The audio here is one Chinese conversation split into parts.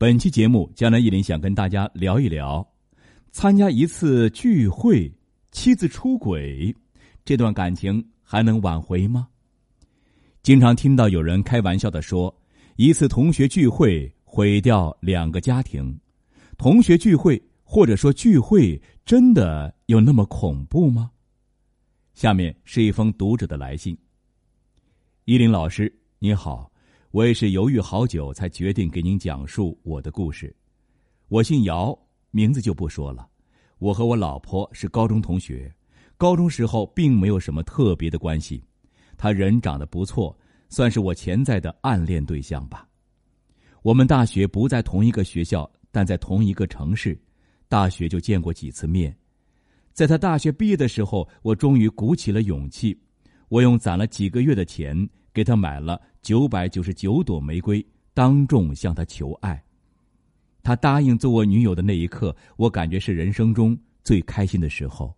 本期节目，江南一林想跟大家聊一聊，参加一次聚会，妻子出轨，这段感情还能挽回吗？经常听到有人开玩笑的说，一次同学聚会毁掉两个家庭。同学聚会或者说聚会，真的有那么恐怖吗？下面是一封读者的来信。依林老师，你好，我也是犹豫好久才决定给您讲述我的故事。我姓姚，名字就不说了。我和我老婆是高中同学，高中时候并没有什么特别的关系。他人长得不错，算是我潜在的暗恋对象吧。我们大学不在同一个学校，但在同一个城市，大学就见过几次面。在他大学毕业的时候，我终于鼓起了勇气。我用攒了几个月的钱给他买了九百九十九朵玫瑰，当众向他求爱。他答应做我女友的那一刻，我感觉是人生中最开心的时候。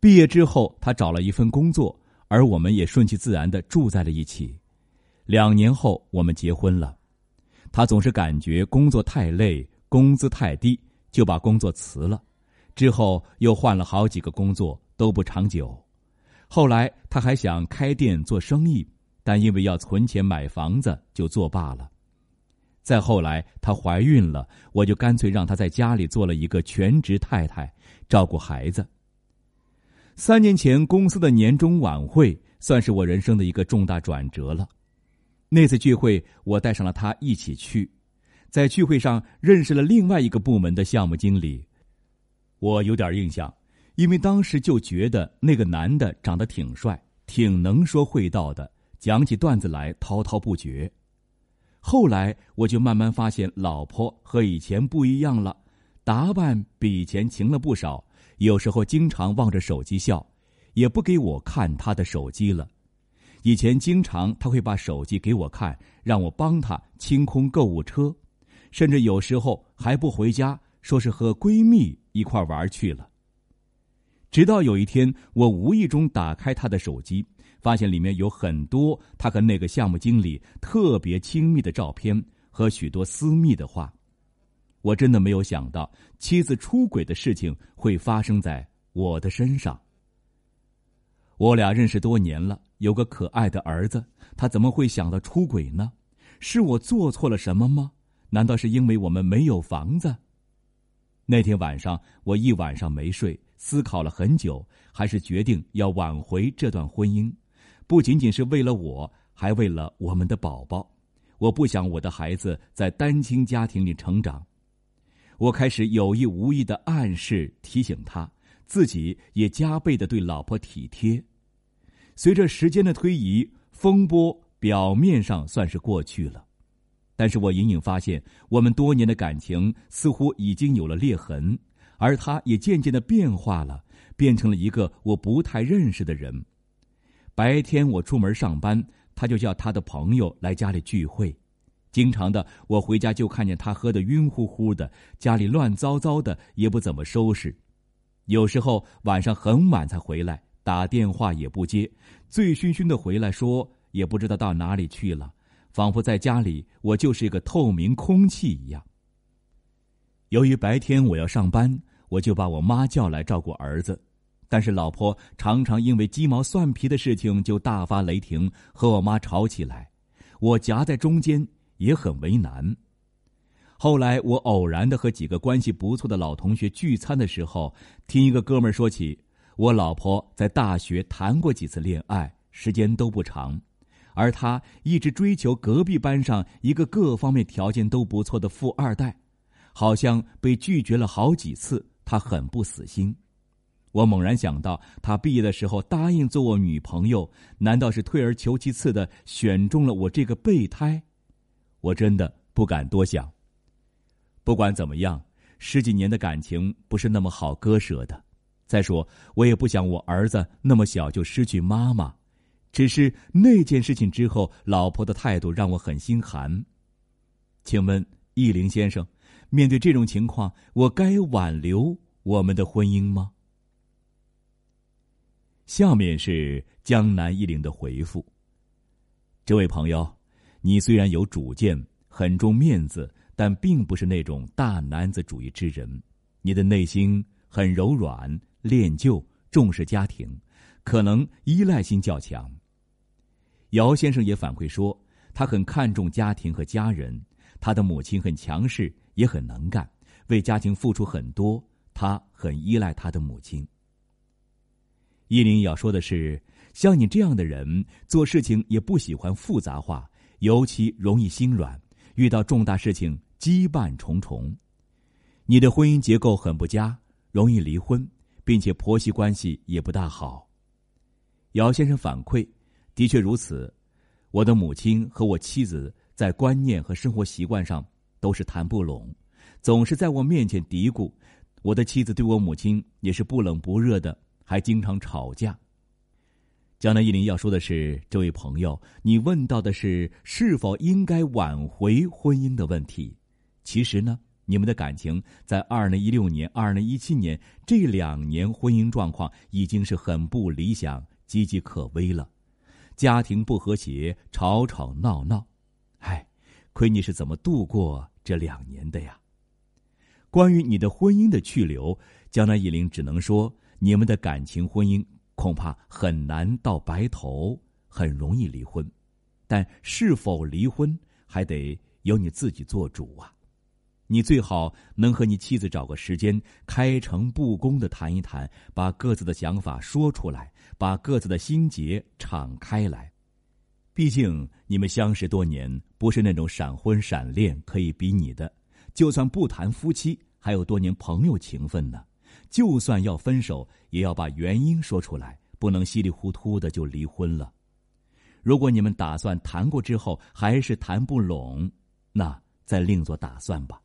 毕业之后，他找了一份工作，而我们也顺其自然的住在了一起。两年后，我们结婚了。他总是感觉工作太累，工资太低，就把工作辞了。之后又换了好几个工作，都不长久。后来他还想开店做生意，但因为要存钱买房子，就作罢了。再后来她怀孕了，我就干脆让她在家里做了一个全职太太，照顾孩子。三年前公司的年终晚会，算是我人生的一个重大转折了。那次聚会，我带上了她一起去，在聚会上认识了另外一个部门的项目经理。我有点印象，因为当时就觉得那个男的长得挺帅，挺能说会道的，讲起段子来滔滔不绝。后来我就慢慢发现，老婆和以前不一样了，打扮比以前勤了不少，有时候经常望着手机笑，也不给我看他的手机了。以前经常他会把手机给我看，让我帮他清空购物车，甚至有时候还不回家。说是和闺蜜一块玩去了。直到有一天，我无意中打开他的手机，发现里面有很多他和那个项目经理特别亲密的照片和许多私密的话。我真的没有想到妻子出轨的事情会发生在我的身上。我俩认识多年了，有个可爱的儿子，他怎么会想到出轨呢？是我做错了什么吗？难道是因为我们没有房子？那天晚上，我一晚上没睡，思考了很久，还是决定要挽回这段婚姻，不仅仅是为了我，还为了我们的宝宝。我不想我的孩子在单亲家庭里成长。我开始有意无意的暗示提醒他，自己也加倍的对老婆体贴。随着时间的推移，风波表面上算是过去了。但是我隐隐发现，我们多年的感情似乎已经有了裂痕，而他也渐渐的变化了，变成了一个我不太认识的人。白天我出门上班，他就叫他的朋友来家里聚会，经常的我回家就看见他喝得晕乎乎的，家里乱糟糟的，也不怎么收拾。有时候晚上很晚才回来，打电话也不接，醉醺醺的回来，说也不知道到哪里去了。仿佛在家里，我就是一个透明空气一样。由于白天我要上班，我就把我妈叫来照顾儿子，但是老婆常常因为鸡毛蒜皮的事情就大发雷霆，和我妈吵起来，我夹在中间也很为难。后来我偶然的和几个关系不错的老同学聚餐的时候，听一个哥们说起，我老婆在大学谈过几次恋爱，时间都不长。而他一直追求隔壁班上一个各方面条件都不错的富二代，好像被拒绝了好几次，他很不死心。我猛然想到，他毕业的时候答应做我女朋友，难道是退而求其次的选中了我这个备胎？我真的不敢多想。不管怎么样，十几年的感情不是那么好割舍的。再说，我也不想我儿子那么小就失去妈妈。只是那件事情之后，老婆的态度让我很心寒。请问易林先生，面对这种情况，我该挽留我们的婚姻吗？下面是江南一林的回复。这位朋友，你虽然有主见，很重面子，但并不是那种大男子主义之人。你的内心很柔软、恋旧、重视家庭，可能依赖性较强。姚先生也反馈说，他很看重家庭和家人。他的母亲很强势，也很能干，为家庭付出很多。他很依赖他的母亲。依林要说的是，像你这样的人，做事情也不喜欢复杂化，尤其容易心软，遇到重大事情羁绊重重。你的婚姻结构很不佳，容易离婚，并且婆媳关系也不大好。姚先生反馈，的确如此。我的母亲和我妻子。在观念和生活习惯上都是谈不拢，总是在我面前嘀咕。我的妻子对我母亲也是不冷不热的，还经常吵架。江南一林要说的是，这位朋友，你问到的是是否应该挽回婚姻的问题。其实呢，你们的感情在二零一六年、二零一七年这两年婚姻状况已经是很不理想、岌岌可危了，家庭不和谐，吵吵闹闹。唉，亏你是怎么度过这两年的呀？关于你的婚姻的去留，江南一林只能说，你们的感情婚姻恐怕很难到白头，很容易离婚。但是否离婚，还得由你自己做主啊！你最好能和你妻子找个时间，开诚布公的谈一谈，把各自的想法说出来，把各自的心结敞开来。毕竟你们相识多年，不是那种闪婚闪恋可以比拟的。就算不谈夫妻，还有多年朋友情分呢。就算要分手，也要把原因说出来，不能稀里糊涂的就离婚了。如果你们打算谈过之后还是谈不拢，那再另做打算吧。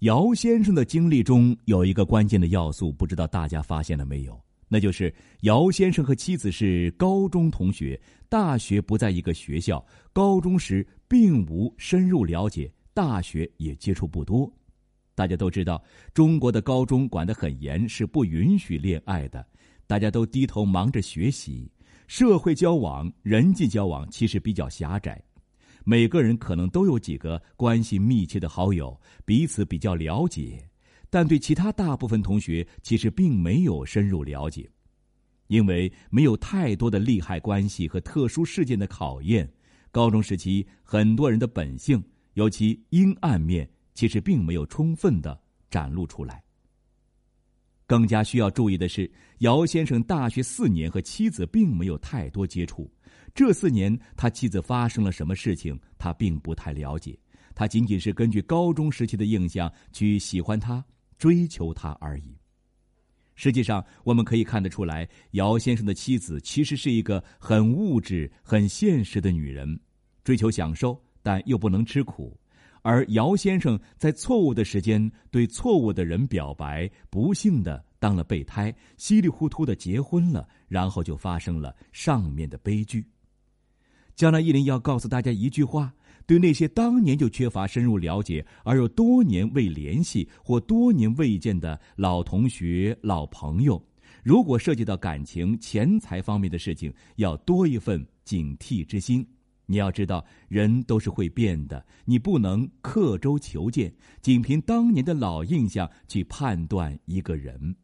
姚先生的经历中有一个关键的要素，不知道大家发现了没有？那就是姚先生和妻子是高中同学，大学不在一个学校，高中时并无深入了解，大学也接触不多。大家都知道，中国的高中管得很严，是不允许恋爱的，大家都低头忙着学习，社会交往、人际交往其实比较狭窄，每个人可能都有几个关系密切的好友，彼此比较了解。但对其他大部分同学其实并没有深入了解，因为没有太多的利害关系和特殊事件的考验，高中时期很多人的本性，尤其阴暗面，其实并没有充分的展露出来。更加需要注意的是，姚先生大学四年和妻子并没有太多接触，这四年他妻子发生了什么事情，他并不太了解，他仅仅是根据高中时期的印象去喜欢他。追求他而已。实际上，我们可以看得出来，姚先生的妻子其实是一个很物质、很现实的女人，追求享受，但又不能吃苦。而姚先生在错误的时间对错误的人表白，不幸的当了备胎，稀里糊涂的结婚了，然后就发生了上面的悲剧。江南一林要告诉大家一句话。对那些当年就缺乏深入了解而又多年未联系或多年未见的老同学、老朋友，如果涉及到感情、钱财方面的事情，要多一份警惕之心。你要知道，人都是会变的，你不能刻舟求剑，仅凭当年的老印象去判断一个人。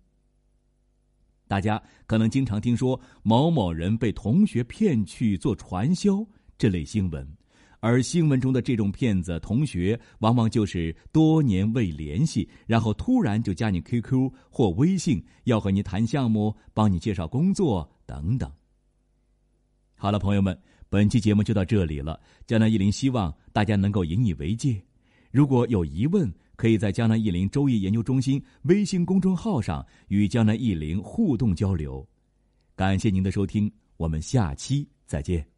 大家可能经常听说某某人被同学骗去做传销这类新闻。而新闻中的这种骗子同学，往往就是多年未联系，然后突然就加你 QQ 或微信，要和你谈项目、帮你介绍工作等等。好了，朋友们，本期节目就到这里了。江南一林希望大家能够引以为戒。如果有疑问，可以在江南一林周易研究中心微信公众号上与江南一林互动交流。感谢您的收听，我们下期再见。